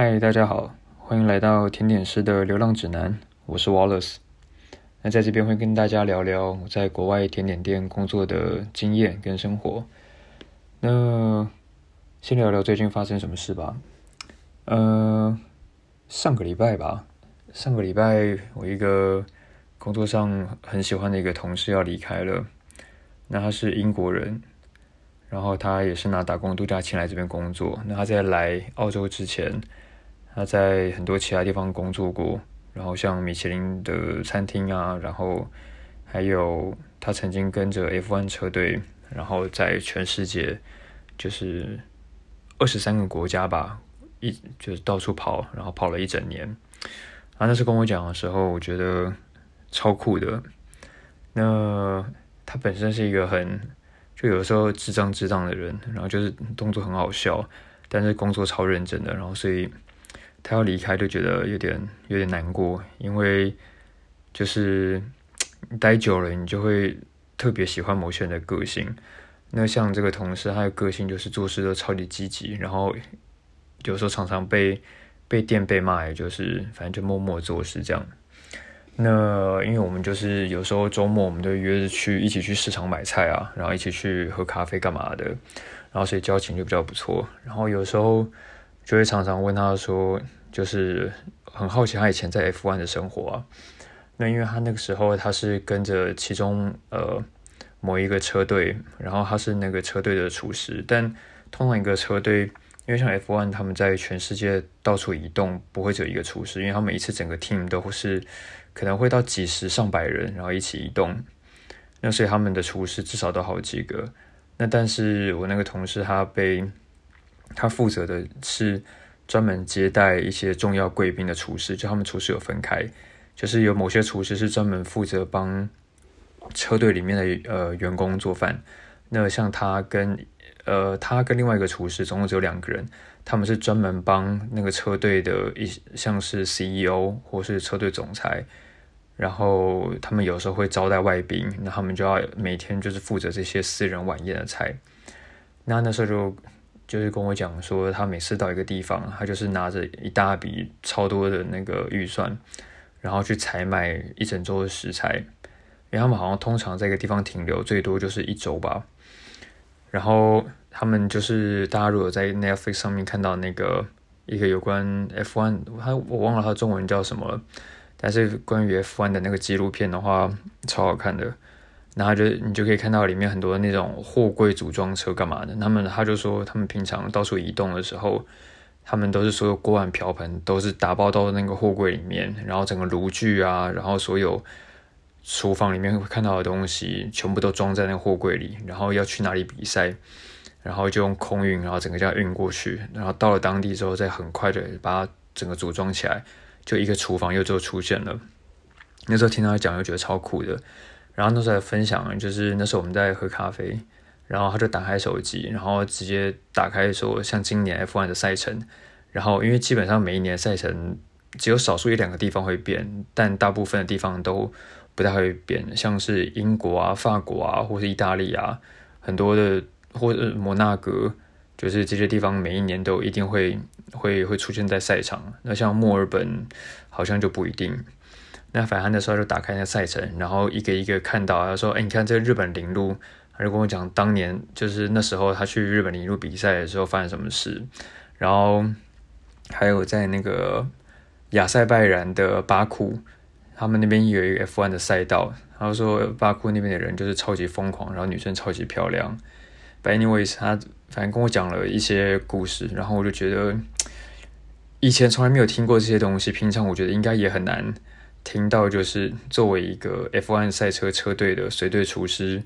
嗨，大家好，欢迎来到甜点师的流浪指南，我是 Wallace。那在这边会跟大家聊聊我在国外甜点店工作的经验跟生活。那先聊聊最近发生什么事吧。呃，上个礼拜吧，上个礼拜我一个工作上很喜欢的一个同事要离开了。那他是英国人，然后他也是拿打工度假签来这边工作。那他在来澳洲之前，他在很多其他地方工作过，然后像米其林的餐厅啊，然后还有他曾经跟着 F1 车队，然后在全世界就是二十三个国家吧，一就是到处跑，然后跑了一整年。然后那时跟我讲的时候，我觉得超酷的。那他本身是一个很就有时候智障智障的人，然后就是动作很好笑，但是工作超认真的，然后所以他要离开就觉得有点有点难过，因为就是待久了，你就会特别喜欢某些人的个性。那像这个同事，他的个性就是做事都超级积极，然后有时候常常被被电被骂，也就是反正就默默做事这样。那因为我们就是有时候周末我们都约着去一起去市场买菜啊，然后一起去喝咖啡干嘛的，然后所以交情就比较不错。然后有时候就会常常问他说，就是很好奇他以前在 F1 的生活啊。那因为他那个时候他是跟着其中呃某一个车队，然后他是那个车队的厨师。但通常一个车队，因为像 F1 他们在全世界到处移动，不会只有一个厨师，因为他们一次整个 team 都是。可能会到几十上百人，然后一起移动，那所以他们的厨师至少都好几个。那但是我那个同事他被他负责的是专门接待一些重要贵宾的厨师，就他们厨师有分开，就是有某些厨师是专门负责帮车队里面的呃员工做饭。那像他跟呃他跟另外一个厨师总共只有两个人。他们是专门帮那个车队的一像是 CEO 或是车队总裁，然后他们有时候会招待外宾，那他们就要每天就是负责这些私人晚宴的菜。那那时候就就是跟我讲说，他每次到一个地方，他就是拿着一大笔超多的那个预算，然后去采买一整周的食材，因为他们好像通常在一个地方停留最多就是一周吧，然后。他们就是大家如果在 Netflix 上面看到那个一个有关 F1，他我忘了他中文叫什么了，但是关于 F1 的那个纪录片的话，超好看的。然后就你就可以看到里面很多那种货柜组装车干嘛的。他们他就说他们平常到处移动的时候，他们都是所有锅碗瓢盆都是打包到那个货柜里面，然后整个炉具啊，然后所有厨房里面会看到的东西全部都装在那个货柜里，然后要去哪里比赛。然后就用空运，然后整个这样运过去，然后到了当地之后，再很快的把它整个组装起来，就一个厨房又就出现了。那时候听他讲，又觉得超酷的。然后那时候分享，就是那时候我们在喝咖啡，然后他就打开手机，然后直接打开说，像今年 F1 的赛程，然后因为基本上每一年赛程只有少数一两个地方会变，但大部分的地方都不太会变，像是英国啊、法国啊，或是意大利啊，很多的。或者摩纳哥，就是这些地方每一年都一定会会会出现在赛场。那像墨尔本好像就不一定。那反正那时候就打开那赛程，然后一个一个看到，他说：“哎，你看这个日本铃鹿。”他就跟我讲当年就是那时候他去日本铃鹿比赛的时候发生什么事。然后还有在那个亚塞拜然的巴库，他们那边有一个 F1 的赛道。然后说巴库那边的人就是超级疯狂，然后女生超级漂亮。Anyways，他反正跟我讲了一些故事，然后我就觉得以前从来没有听过这些东西。平常我觉得应该也很难听到，就是作为一个 F1 赛车车队的随队厨师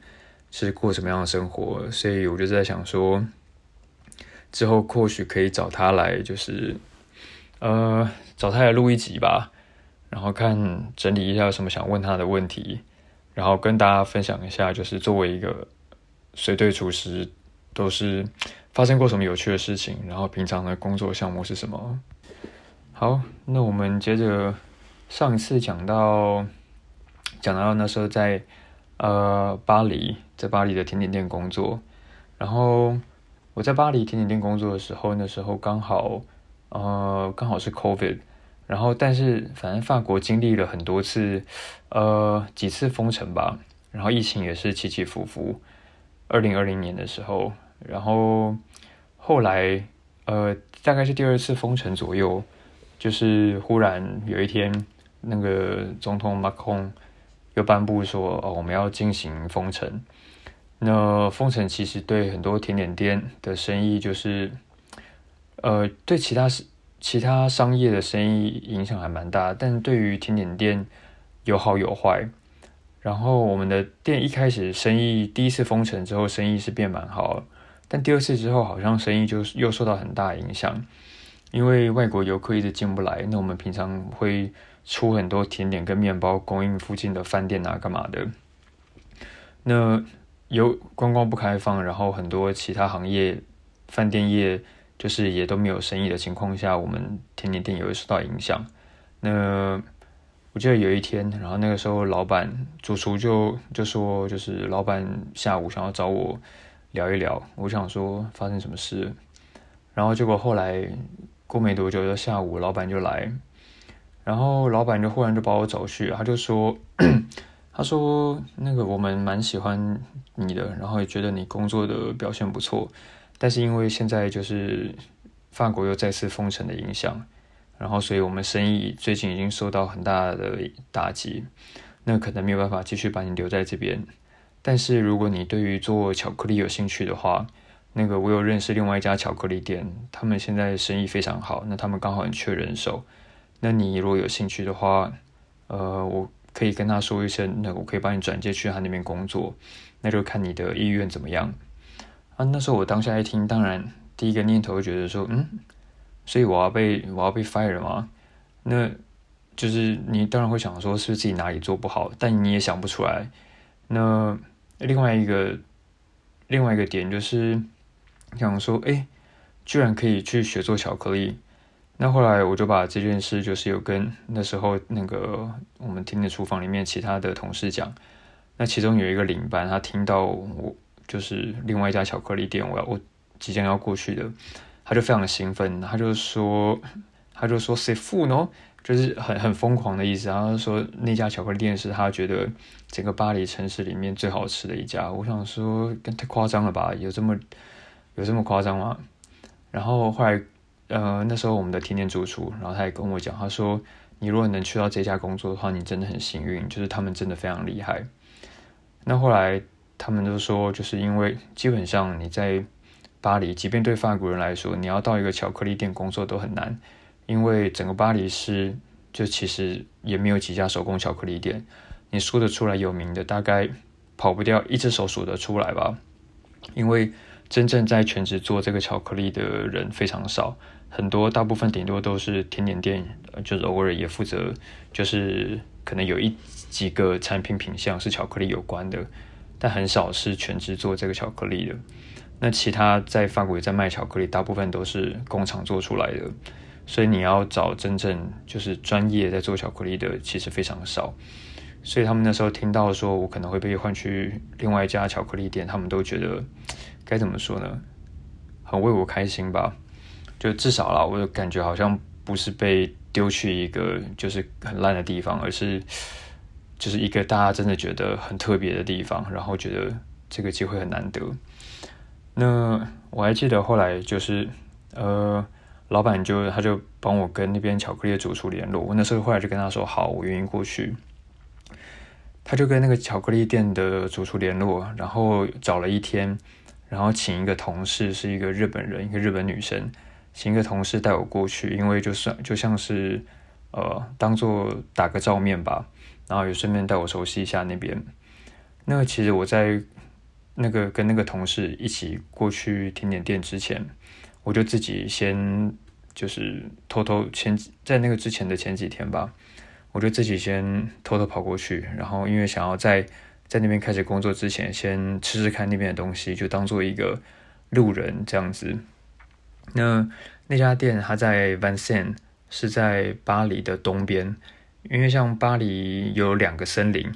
是过什么样的生活。所以我就在想说，之后或许可以找他来，就是呃找他来录一集吧，然后看整理一下有什么想问他的问题，然后跟大家分享一下，就是作为一个。随队厨师都是发生过什么有趣的事情？然后平常的工作项目是什么？好，那我们接着上一次讲到讲到那时候在呃巴黎，在巴黎的甜点店工作。然后我在巴黎甜点店工作的时候，那时候刚好呃，刚好是 COVID，然后但是反正法国经历了很多次，呃，几次封城吧，然后疫情也是起起伏伏。二零二零年的时候，然后后来呃，大概是第二次封城左右，就是忽然有一天，那个总统马克龙又颁布说，哦，我们要进行封城。那封城其实对很多甜点店的生意，就是呃，对其他其他商业的生意影响还蛮大，但对于甜点店有好有坏。然后我们的店一开始生意第一次封城之后，生意是变蛮好，但第二次之后好像生意就又受到很大影响，因为外国游客一直进不来。那我们平常会出很多甜点跟面包供应附近的饭店啊，干嘛的？那有观光不开放，然后很多其他行业，饭店业就是也都没有生意的情况下，我们甜点店也会受到影响。那我记得有一天，然后那个时候老板主厨就就说，就是老板下午想要找我聊一聊。我想说发生什么事，然后结果后来过没多久，就下午老板就来，然后老板就忽然就把我找去，他就说。他说：“那个我们蛮喜欢你的，然后也觉得你工作的表现不错，但是因为现在就是法国又再次封城的影响，然后所以我们生意最近已经受到很大的打击，那可能没有办法继续把你留在这边。但是如果你对于做巧克力有兴趣的话，那个我有认识另外一家巧克力店，他们现在生意非常好，那他们刚好很缺人手。那你如果有兴趣的话，呃，我。”可以跟他说一声，那我可以帮你转接去他那边工作，那就看你的意愿怎么样。啊，那时候我当下一听，当然第一个念头觉得说，嗯，所以我要被我要被 fire 吗？那就是你当然会想说，是不是自己哪里做不好？但你也想不出来。那另外一个另外一个点就是想说，哎，居然可以去学做巧克力。那后来我就把这件事，就是有跟那时候那个我们厅的厨房里面其他的同事讲。那其中有一个领班，他听到我就是另外一家巧克力店，我要我即将要过去的，他就非常的兴奋，他就说他就说 “say f u 呢”，就是很很疯狂的意思。然后说那家巧克力店是他觉得整个巴黎城市里面最好吃的一家。我想说，太夸张了吧？有这么有这么夸张吗？然后后来。呃，那时候我们的甜点主厨，然后他也跟我讲，他说：“你如果能去到这家工作的话，你真的很幸运，就是他们真的非常厉害。”那后来他们都说，就是因为基本上你在巴黎，即便对法国人来说，你要到一个巧克力店工作都很难，因为整个巴黎是就其实也没有几家手工巧克力店，你说得出来有名的，大概跑不掉一只手数得出来吧，因为真正在全职做这个巧克力的人非常少。很多大部分顶多都是甜点店，就是偶尔也负责，就是可能有一几个产品品相是巧克力有关的，但很少是全职做这个巧克力的。那其他在法国也在卖巧克力，大部分都是工厂做出来的，所以你要找真正就是专业在做巧克力的，其实非常少。所以他们那时候听到说我可能会被换去另外一家巧克力店，他们都觉得该怎么说呢？很为我开心吧。就至少啦，我感觉好像不是被丢去一个就是很烂的地方，而是 就是一个大家真的觉得很特别的地方，然后觉得这个机会很难得。那我还记得后来就是呃，老板就他就帮我跟那边巧克力的主厨联络，我那时候后来就跟他说好，我愿意过去。他就跟那个巧克力店的主厨联络，然后找了一天，然后请一个同事是一个日本人，一个日本女生。请一个同事带我过去，因为就算就像是呃，当做打个照面吧，然后也顺便带我熟悉一下那边。那个其实我在那个跟那个同事一起过去甜点店之前，我就自己先就是偷偷前在那个之前的前几天吧，我就自己先偷偷跑过去，然后因为想要在在那边开始工作之前，先吃吃看那边的东西，就当做一个路人这样子。那那家店它在 Vincennes，是在巴黎的东边。因为像巴黎有两个森林，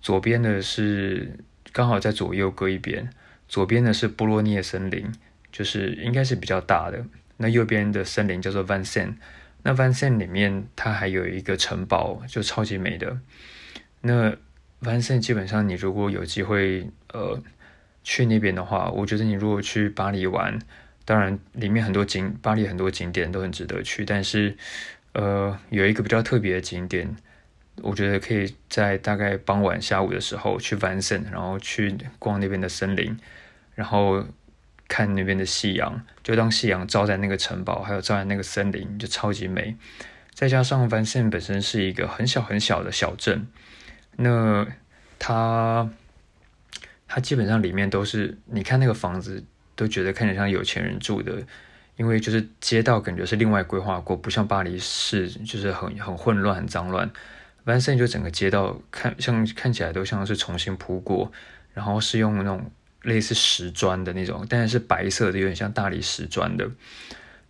左边的是刚好在左右各一边，左边的是波洛涅森林，就是应该是比较大的。那右边的森林叫做 Van Sen，那 Van Sen 里面它还有一个城堡，就超级美的。那 Van Sen 基本上你如果有机会呃去那边的话，我觉得你如果去巴黎玩，当然里面很多景，巴黎很多景点都很值得去，但是呃有一个比较特别的景点。我觉得可以在大概傍晚下午的时候去 Van s e n 然后去逛那边的森林，然后看那边的夕阳。就当夕阳照在那个城堡，还有照在那个森林，就超级美。再加上 Van s e n 本身是一个很小很小的小镇，那它它基本上里面都是，你看那个房子都觉得看起来像有钱人住的，因为就是街道感觉是另外规划过，不像巴黎市就是很很混乱、很脏乱。Van s e n 就整个街道看像看起来都像是重新铺过，然后是用那种类似石砖的那种，但是是白色的，有点像大理石砖的。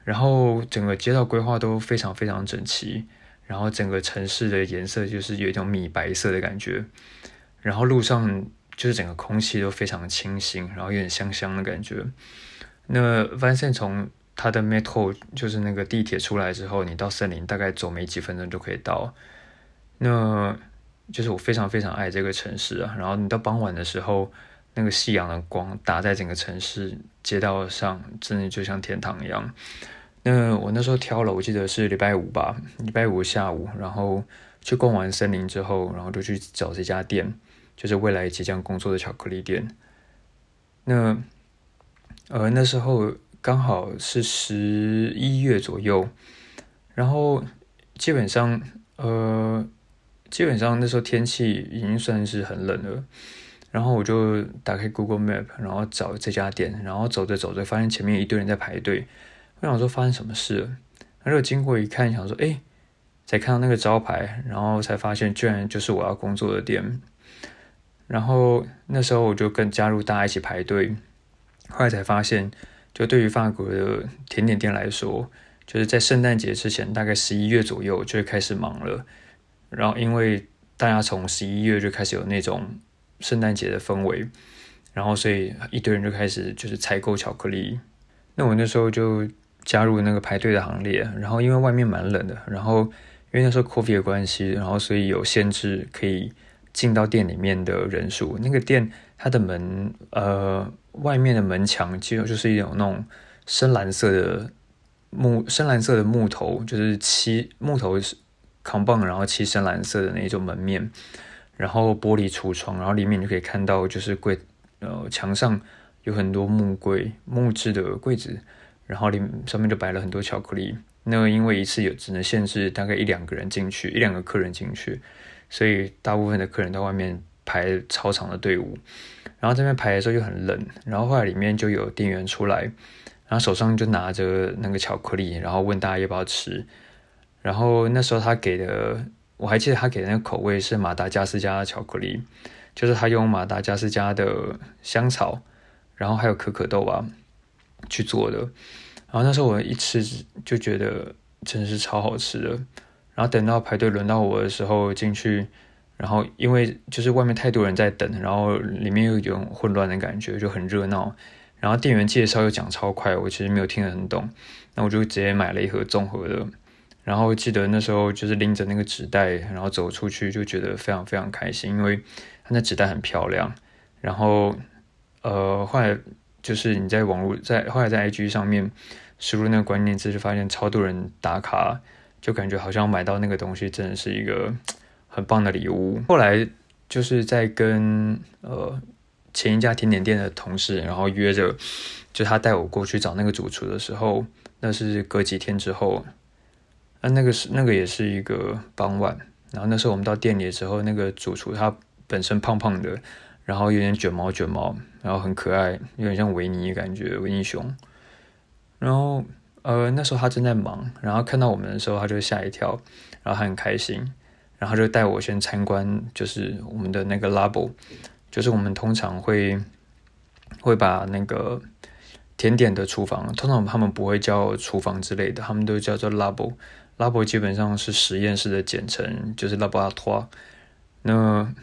然后整个街道规划都非常非常整齐，然后整个城市的颜色就是有一种米白色的感觉。然后路上就是整个空气都非常清新，然后有点香香的感觉。那万圣从它的 Metro 就是那个地铁出来之后，你到森林大概走没几分钟就可以到。那就是我非常非常爱这个城市啊！然后你到傍晚的时候，那个夕阳的光打在整个城市街道上，真的就像天堂一样。那我那时候挑了，我记得是礼拜五吧，礼拜五下午，然后去逛完森林之后，然后就去找这家店，就是未来即将工作的巧克力店。那呃那时候刚好是十一月左右，然后基本上呃。基本上那时候天气已经算是很冷了，然后我就打开 Google Map，然后找这家店，然后走着走着发现前面一堆人在排队，我想说发生什么事？了，然后经过一看，想说哎，才看到那个招牌，然后才发现居然就是我要工作的店，然后那时候我就跟加入大家一起排队，后来才发现，就对于法国的甜点店来说，就是在圣诞节之前，大概十一月左右就会开始忙了。然后，因为大家从十一月就开始有那种圣诞节的氛围，然后所以一堆人就开始就是采购巧克力。那我那时候就加入那个排队的行列。然后因为外面蛮冷的，然后因为那时候 coffee 的关系，然后所以有限制可以进到店里面的人数。那个店它的门呃外面的门墙其实就是一种那种深蓝色的木深蓝色的木头，就是漆木头是。扛棒，然后漆深蓝色的那种门面，然后玻璃橱窗，然后里面就可以看到，就是柜，呃，墙上有很多木柜、木质的柜子，然后里上面就摆了很多巧克力。那因为一次有只能限制大概一两个人进去，一两个客人进去，所以大部分的客人在外面排超长的队伍。然后这边排的时候又很冷，然后后来里面就有店员出来，然后手上就拿着那个巧克力，然后问大家要不要吃。然后那时候他给的，我还记得他给的那个口味是马达加斯加的巧克力，就是他用马达加斯加的香草，然后还有可可豆吧去做的。然后那时候我一吃就觉得真的是超好吃的。然后等到排队轮到我的时候进去，然后因为就是外面太多人在等，然后里面又有种混乱的感觉，就很热闹。然后店员介绍又讲超快，我其实没有听得很懂，那我就直接买了一盒综合的。然后记得那时候就是拎着那个纸袋，然后走出去就觉得非常非常开心，因为它那纸袋很漂亮。然后呃，后来就是你在网络在后来在 IG 上面输入那个关键字，就发现超多人打卡，就感觉好像买到那个东西真的是一个很棒的礼物。后来就是在跟呃前一家甜点店的同事，然后约着就他带我过去找那个主厨的时候，那是隔几天之后。那个是那个也是一个傍晚，然后那时候我们到店里的时候，那个主厨他本身胖胖的，然后有点卷毛卷毛，然后很可爱，有点像维尼感觉维尼熊。然后呃那时候他正在忙，然后看到我们的时候他就吓一跳，然后他很开心，然后就带我先参观，就是我们的那个 labo，就是我们通常会会把那个。甜点的厨房，通常他们不会叫厨房之类的，他们都叫做 labo。Labo 基本上是实验室的简称，就是 laboratoire。那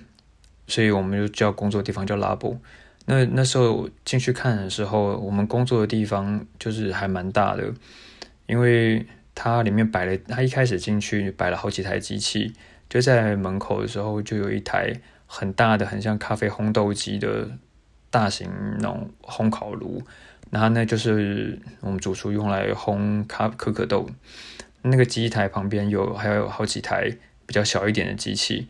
所以我们就叫工作地方叫 labo。那那时候进去看的时候，我们工作的地方就是还蛮大的。因为它里面摆了，它一开始进去摆了好几台机器，就在门口的时候就有一台很大的、很像咖啡烘豆机的大型那种烘烤炉，然后呢就是我们主厨用来烘咖可可豆。那个机台旁边有还有好几台比较小一点的机器，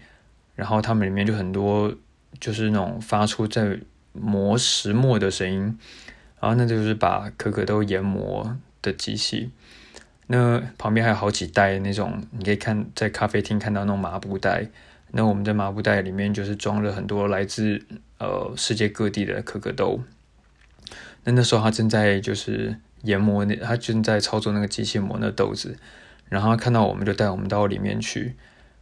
然后它们里面就很多就是那种发出在磨石磨的声音，然后那就是把可可豆研磨的机器。那旁边还有好几袋那种，你可以看在咖啡厅看到那种麻布袋。那我们的麻布袋里面就是装了很多来自呃世界各地的可可豆。那那时候他正在就是研磨那，他正在操作那个机器磨那豆子。然后看到我们就带我们到里面去。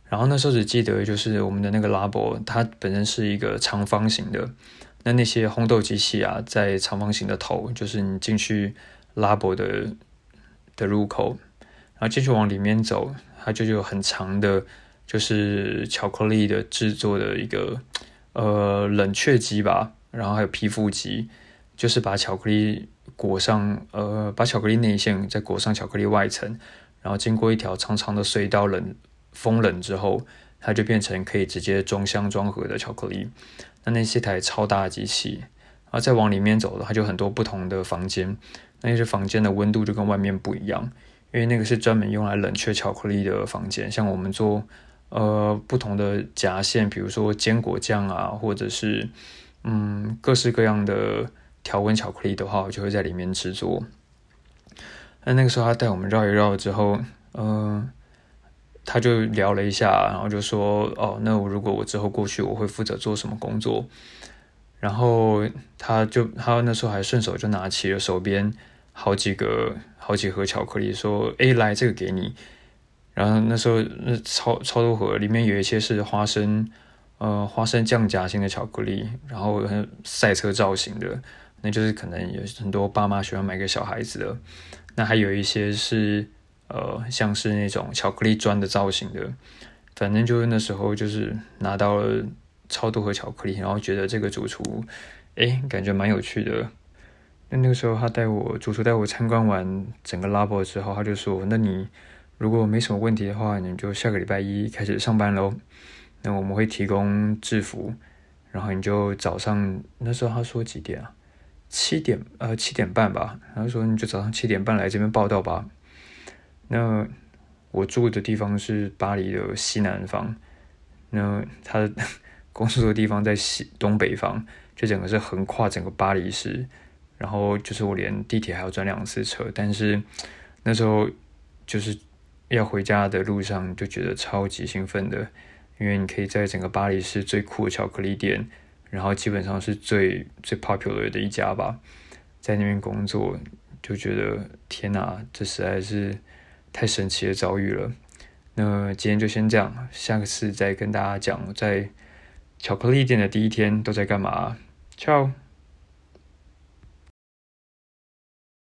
然后那时候只记得就是我们的那个 labo，它本身是一个长方形的。那那些烘豆机器啊，在长方形的头，就是你进去 labo 的。的入口，然后继续往里面走，它就有很长的，就是巧克力的制作的一个呃冷却机吧，然后还有皮肤机，就是把巧克力裹上，呃，把巧克力内馅再裹上巧克力外层，然后经过一条长长的隧道冷风冷之后，它就变成可以直接装箱装盒的巧克力。那那些台超大的机器，然后再往里面走的它，就很多不同的房间。那些房间的温度就跟外面不一样，因为那个是专门用来冷却巧克力的房间。像我们做呃不同的夹馅，比如说坚果酱啊，或者是嗯各式各样的调温巧克力的话，我就会在里面制作。那那个时候他带我们绕一绕之后，呃，他就聊了一下，然后就说：“哦，那我如果我之后过去，我会负责做什么工作？”然后他就他那时候还顺手就拿起了手边。好几个好几盒巧克力，说：“哎，来这个给你。”然后那时候那超超多盒，里面有一些是花生，呃，花生酱夹心的巧克力，然后赛车造型的，那就是可能有很多爸妈喜欢买给小孩子的。那还有一些是呃，像是那种巧克力砖的造型的。反正就是那时候就是拿到了超多盒巧克力，然后觉得这个主厨，哎，感觉蛮有趣的。那那个时候，他带我主厨带我参观完整个 lab 之后，他就说：“那你如果没什么问题的话，你就下个礼拜一开始上班喽。那我们会提供制服，然后你就早上那时候他说几点啊？七点呃七点半吧。然后说你就早上七点半来这边报道吧。那我住的地方是巴黎的西南方，那他 工作的地方在西东北方，就整个是横跨整个巴黎市。”然后就是我连地铁还要转两次车，但是那时候就是要回家的路上就觉得超级兴奋的，因为你可以在整个巴黎市最酷的巧克力店，然后基本上是最最 popular 的一家吧，在那边工作就觉得天哪，这实在是太神奇的遭遇了。那今天就先这样，下次再跟大家讲在巧克力店的第一天都在干嘛。Ciao。